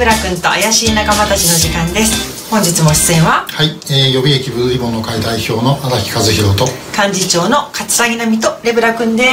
ブラ君と怪しい仲間たちの時間です。本日も出演ははい、えー、予備役ブルーリボンの会代表の荒木和弘と幹事長の桂木奈美とレブラ君で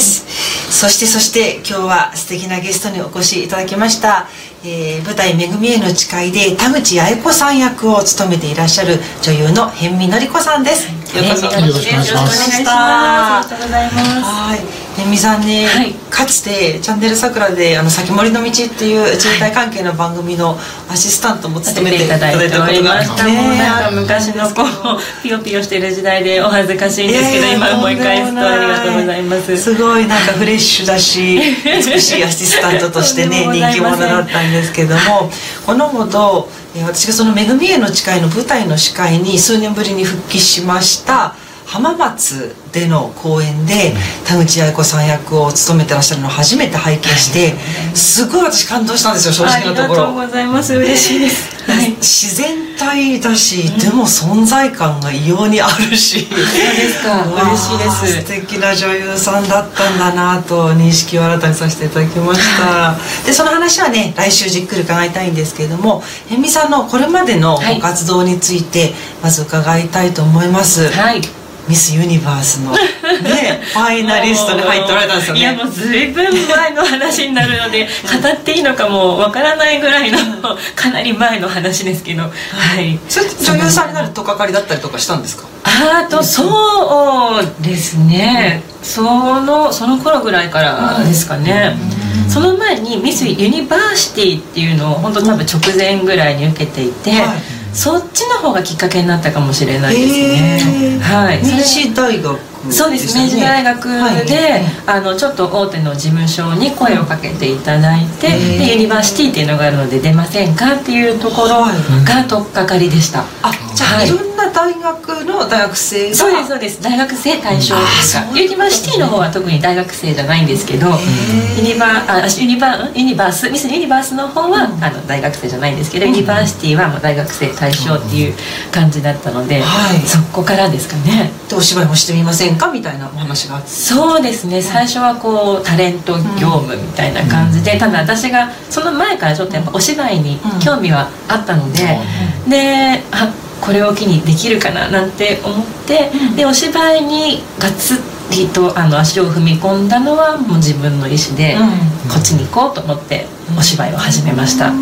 す、そしてそして今日は素敵なゲストにお越しいただきました、えー舞台「めぐみへの誓い」で田口八重子さん役を務めていらっしゃる女優の辺見のり子さんですよろしくお願いします。ありがとうございます。はい、辺見さんね、はい。かつて「チャンネル桜」で「あの先森の道」っていう自衛隊関係の番組のアシスタントも務めていただいておりました、ね。もうなんか昔のこうピヨピヨしてる時代でお恥ずかしいんですけど、今思い返すとありがとうございます。すごいなんかフレッシュだし美しいアシスタントとしてね 人気者だったんですけどもこのほど私がその「めぐみへの誓い」の舞台の司会に数年ぶりに復帰しました。浜松での公演で田口八重子さん役を務めてらっしゃるのを初めて拝見してすごい私感動したんですよ正あ直なとこりがとうろ。ございます嬉しいです。はい。自然体だし、でも存在感が異様にあるし、そうですか。嬉しいです。素敵な女優さんだったんだなと認識を新たにさせていただきました。でその話はね来週じっくり伺いたいんですけれども辺見さんのこれまでのはい。ご活動についてまず伺いたいと思います、はいミスユニバースのね ファイナリストに入っておられたんですよね。いやもうずいぶん前の話になるので語っていいのかもわからないぐらいのかなり前の話ですけどはい。それ女優さんになるとかかりだったりとかしたんですか？あとそうですね。そのその頃ぐらいからですかね。その前にミス・ユニバーシティっていうのを本当多分直前ぐらいに受けていて、はいそっちの方がきっかけになったかもしれないですね、はい。それ明治大学そうです明治大学で、はい。あのちょっと大手の事務所に声をかけていただいて、へーでユニバーシティっていうのがあるので出ませんかっていうところが取っかかりでした、あじゃあ、はい。い、ろんな大学の大学生が。そうですそうです。大学生対象というあそうかユニバーシティの方は特に大学生じゃないんですけどユニバーあユニバーユニバース？ミスユニバースの方は、あの大学生じゃないんですけど、ユニバーシティはもう大学生対象っていう感じだったので、はい。そこからですかね。でお芝居もしてみませんかみたいなお話があって。そうですね。最初はこうタレント業務みたいな感じで、ただ私がその前からちょっとやっぱお芝居に興味はあったので、であこれを機にできるかななんて思って、でお芝居にがっつりとあの足を踏み込んだのはもう自分の意思で、うん。こっちに行こうと思ってお芝居を始めました、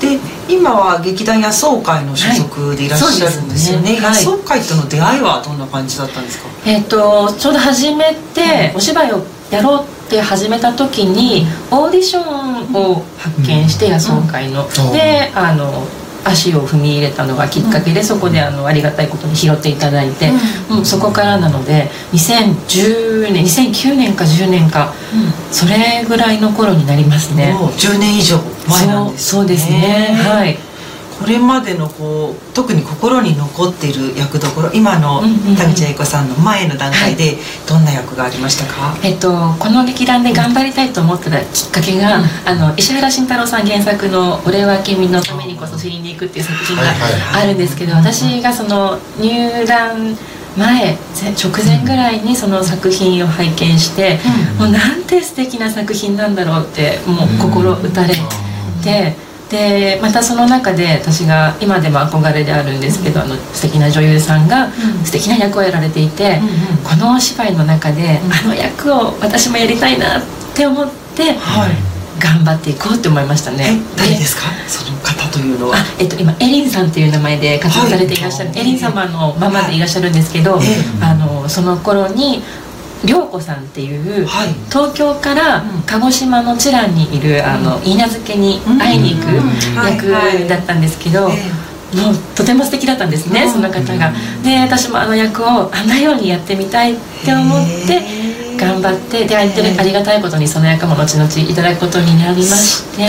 で今は劇団野草会の所属でいらっしゃるんですよね,、はいね野草会との出会いはどんな感じだったんですか？えっ、とちょうど始めて、お芝居をやろうって始めた時にオーディションを発見して、野草会の、うん。であの足を踏み入れたのがきっかけで、そこであのありがたいことに拾っていただいて、うん。そこからなので2010年2009年か10年か、それぐらいの頃になりますね。もう10年以上前なんですそうそうですね。はいこれまでのこう特に心に残っている役どころ今のうんうんうん。田口愛子さんの前の段階でどんな役がありましたか、えっと、この劇団で頑張りたいと思ったきっかけが、うん。あの石原慎太郎さん原作の「俺は君のためにこそ知りに行く」っていう作品がはいはいあるんですけど、私がその入団前ぜ直前ぐらいにその作品を拝見して、もうなんて素敵な作品なんだろうってもう心打たれて。でまたその中で私が今でも憧れであるんですけど、あの素敵な女優さんが素敵な役をやられていて、うんうん。このお芝居の中で、うん。あの役を私もやりたいなって思ってはい。頑張っていこうって思いましたね。え誰ですか？その方というのは。あえっと、今エリンさんっていう名前で活動されていらっしゃる、はい。エリン様のママでいらっしゃるんですけど、ええ。あのその頃に涼子さんっていう、はい。東京からうん。鹿児島の知覧にいる、あの稲漬けに会いに行くうん。役だったんですけど、えもうとても素敵だったんですね、うん。その方が。で私もあの役をあんなようにやってみたいって思って頑張ってでありがたいことにその役も後々いただくことになりまして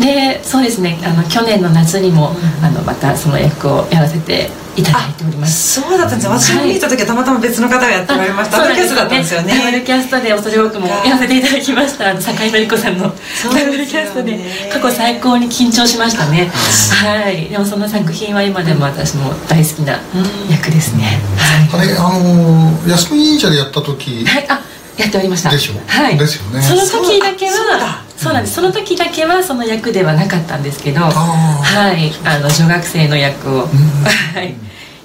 でそうですね。あの去年の夏にも、あのまたその役をやらせていただいております。そうだったんですよ私が見た時はたまたま別の方がやっておられました。ダブルキャストだったんですよね。ダブルキャストで恐れ多くもやらせていただきました。あの坂井紀子さんの。ダブルキャストで過去最高に緊張しましたね。はい。でもその作品は今でも私も大好きな役ですね。あれあのー靖国神社でやった時はい、はい、あやっておりました。でしょ。はい。ですよね。その時だけそうだ。はなんです。その時だけはその役ではなかったんですけどあはい。あの女学生の役を、はい。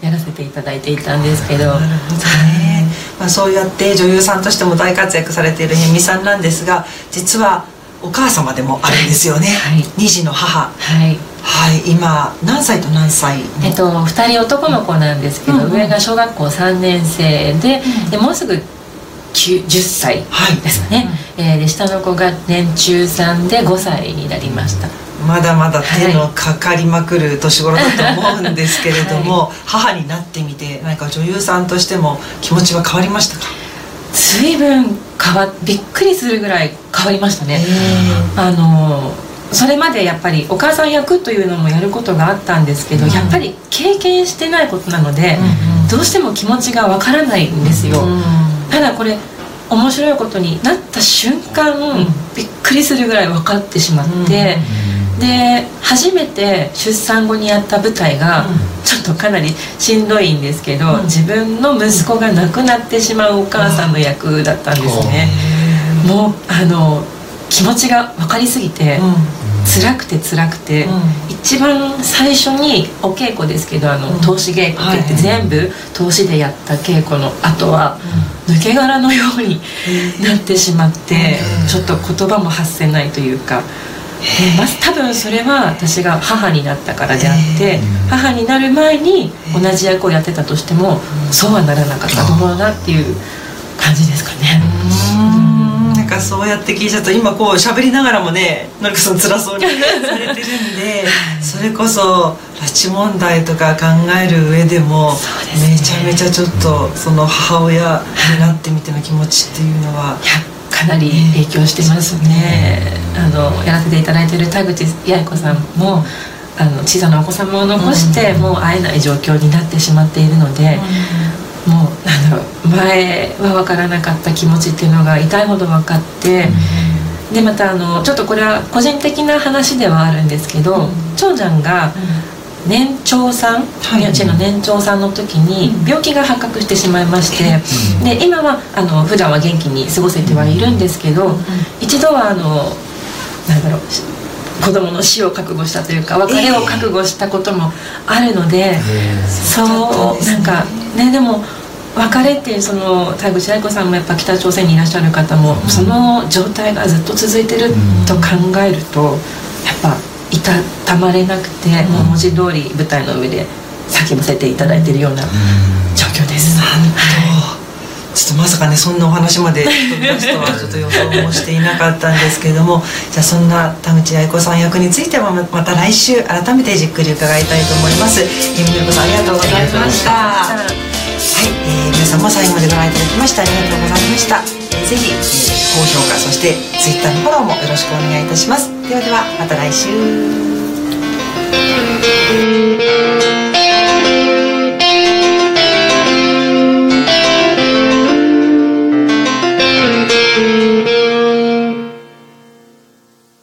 やらせていただいていたんですけど。なるほどね、まあ、そうやって女優さんとしても大活躍されている辺見さんなんですが実はお母様でもあるんですよね、はい。二児の母。はい。はい。今何歳と何歳の？えっと、2人男の子なんですけど、うんうん。上が小学校3年生で,、でもうすぐ9 10歳はい。ですかね、えーで下の子が年中さんで5歳になりました。まだまだ手のかかりまくる年頃だと思うんですけれども、母になってみて何か女優さんとしても気持ちは変わりましたか？随分変わびっくりするぐらい変わりましたね、あのそれまでやっぱりお母さん役というのもやることがあったんですけど、うん。やっぱり経験してないことなので、うんうん。どうしても気持ちがわからないんですよ、うん。ただこれ面白いことになった瞬間、ん。びっくりするぐらい分かってしまって、で初めて出産後にやった舞台が、うん。ちょっとかなりしんどいんですけど、うん。自分の息子が亡くなってしまうお母さんの役だったんですね、もうあの気持ちが分かりすぎて、辛くて辛くて、うん。一番最初にお稽古ですけどあの、うん。投資稽古って言って、はい。全部投資でやった稽古の後は、抜け殻のようになってしまって、うん。ちょっと言葉も発せないというか、でまず多分それは私が母になったからであって、うん母になる前に同じ役をやってたとしても、そうはならなかったと思うなっていう感じですかね。かそうやって聞いちゃうと今こう喋りながらもねのりこさん辛そうにされてるんでそれこそ拉致問題とか考える上でもめちゃめちゃちょっとその母親になってみての気持ちっていうのは。かなり影響してますね。あのやらせていただいている田口八重子さんもあの小さなお子様を残して、もう会えない状況になってしまっているので、もうなんだろう前は分からなかった気持ちっていうのが痛いほど分かって、でまたあのちょっとこれは個人的な話ではあるんですけど、うん。長男が年長さん、はい。うちの年長さんの時に病気が発覚してしまいまして、で今はあの普段は元気に過ごせてはいるんですけど、一度はあのなんだろうし子供の死を覚悟したというか別れを覚悟したこともあるので、そうそうなんかねでも別れっていうその田口愛子さんもやっぱ北朝鮮にいらっしゃる方も、その状態がずっと続いてると考えると、やっぱいたたまれなくて、もう文字通り舞台の上で叫ばせていただいているような状況です。なんとちょっとまさかねそんなお話まで飛び出すとはちょっと予想もしていなかったんですけれどもじゃあそんな田口愛子さん役についてはままた来週改めてじっくり伺いたいと思います。えみのさんありがとうございました。はい、えー皆さんも最後までご覧いただきましてありがとうございました。えーぜひ、えー高評価そしてツイッターのフォローもよろしくお願いいたします。ではではまた来週。